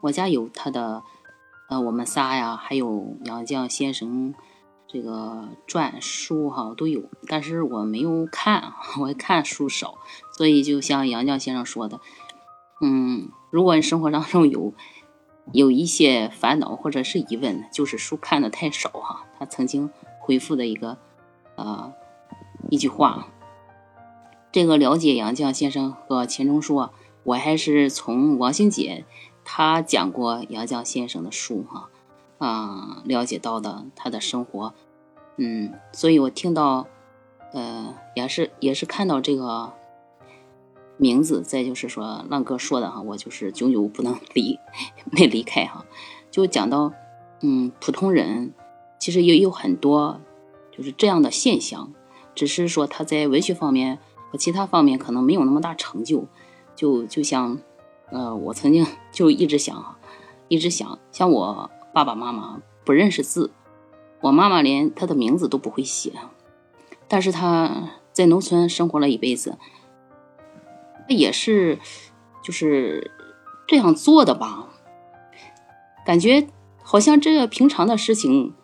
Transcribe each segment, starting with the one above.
我家有他的，呃，我们仨呀，还有杨绛先生这个传书哈都有，但是我没有看，我看书少，所以就像杨绛先生说的，嗯，如果你生活当中有有一些烦恼或者是疑问，就是书看的太少哈。他曾经回复的一个呃一句话，这个了解杨绛先生和钱钟书，我还是从王兴杰。他讲过杨绛先生的书，哈，啊，了解到的他的生活，嗯，所以我听到，呃，也是也是看到这个名字，再就是说浪哥说的哈，我就是久久不能离，没离开哈，就讲到，嗯，普通人其实也有很多就是这样的现象，只是说他在文学方面和其他方面可能没有那么大成就，就就像。呃，我曾经就一直想，一直想，像我爸爸妈妈不认识字，我妈妈连她的名字都不会写，但是她在农村生活了一辈子，也是就是这样做的吧，感觉好像这个平常的事情，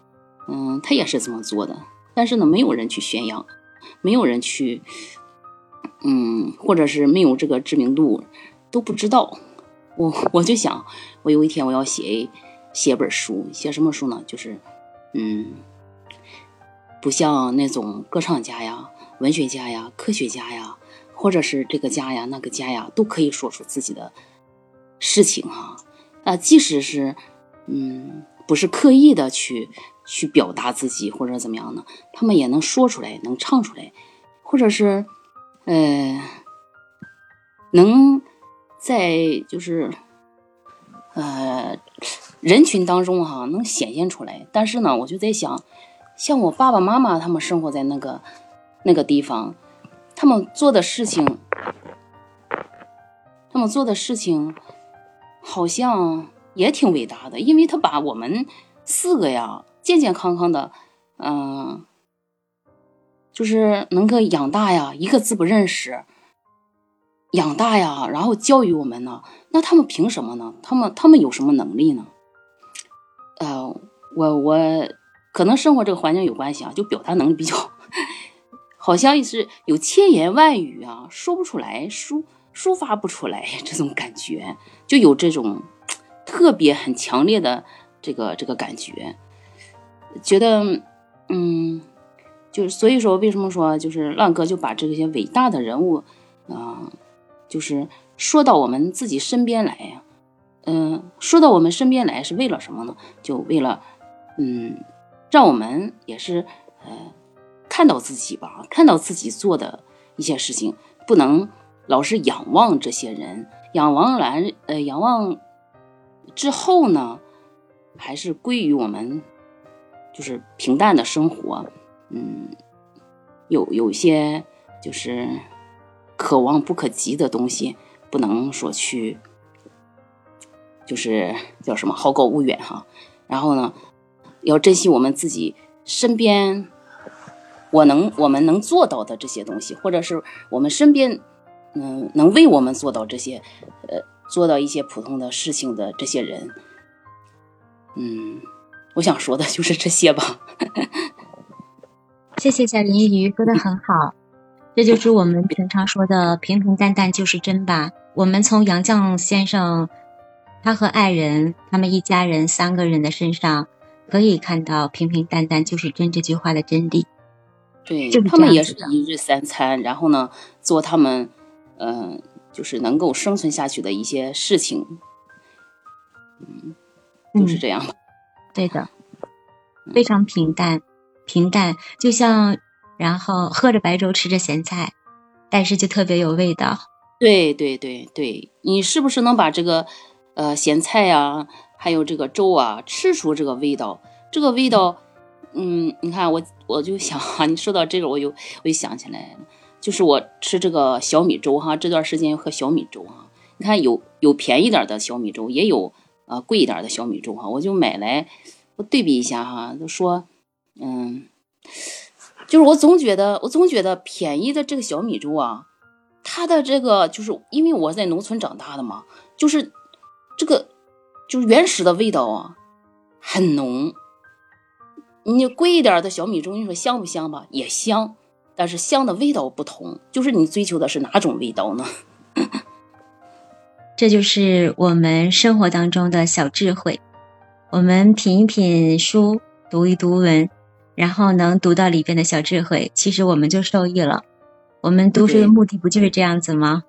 嗯，她也是这么做的，但是呢，没有人去宣扬，没有人去，嗯，或者是没有这个知名度。都不知道，我我就想，我有一天我要写写本书，写什么书呢？就是，嗯，不像那种歌唱家呀、文学家呀、科学家呀，或者是这个家呀、那个家呀，都可以说出自己的事情哈。啊，即使是，嗯，不是刻意的去去表达自己或者怎么样呢，他们也能说出来，能唱出来，或者是，呃，能。在就是，呃，人群当中哈，能显现出来。但是呢，我就在想，像我爸爸妈妈他们生活在那个那个地方，他们做的事情，他们做的事情，好像也挺伟大的，因为他把我们四个呀健健康康的，嗯，就是能够养大呀，一个字不认识。养大呀，然后教育我们呢，那他们凭什么呢？他们他们有什么能力呢？呃，我我可能生活这个环境有关系啊，就表达能力比较，好像是有千言万语啊，说不出来，抒抒发不出来这种感觉，就有这种特别很强烈的这个这个感觉，觉得嗯，就是所以说为什么说就是浪哥就把这些伟大的人物啊。就是说到我们自己身边来呀，嗯，说到我们身边来是为了什么呢？就为了，嗯，让我们也是呃看到自己吧，看到自己做的一些事情，不能老是仰望这些人，仰望来呃仰望之后呢，还是归于我们就是平淡的生活，嗯，有有些就是。可望不可及的东西，不能说去，就是叫什么好高骛远哈。然后呢，要珍惜我们自己身边，我能我们能做到的这些东西，或者是我们身边，嗯，能为我们做到这些，呃，做到一些普通的事情的这些人，嗯，我想说的就是这些吧。谢谢小林鱼，说的很好。这就是我们平常说的平平淡淡就是真吧。我们从杨绛先生，他和爱人，他们一家人三个人的身上，可以看到平平淡淡就是真这句话的真谛。对，就他们也是一日三餐，然后呢，做他们，嗯，就是能够生存下去的一些事情。嗯，就是这样。对的，非常平淡，平淡，就像。然后喝着白粥，吃着咸菜，但是就特别有味道。对对对对，你是不是能把这个呃咸菜呀，还有这个粥啊，吃出这个味道？这个味道，嗯，你看我我就想哈，你说到这个，我就我就想起来了，就是我吃这个小米粥哈，这段时间喝小米粥哈。你看有有便宜点的小米粥，也有呃贵一点的小米粥哈，我就买来我对比一下哈，就说嗯。就是我总觉得，我总觉得便宜的这个小米粥啊，它的这个就是因为我在农村长大的嘛，就是这个就是原始的味道啊，很浓。你贵一点的小米粥，你说香不香吧？也香，但是香的味道不同。就是你追求的是哪种味道呢？这就是我们生活当中的小智慧。我们品一品书，读一读文，然后能读到里边的小智慧，其实我们就受益了。我们读书的目的不就是这样子吗？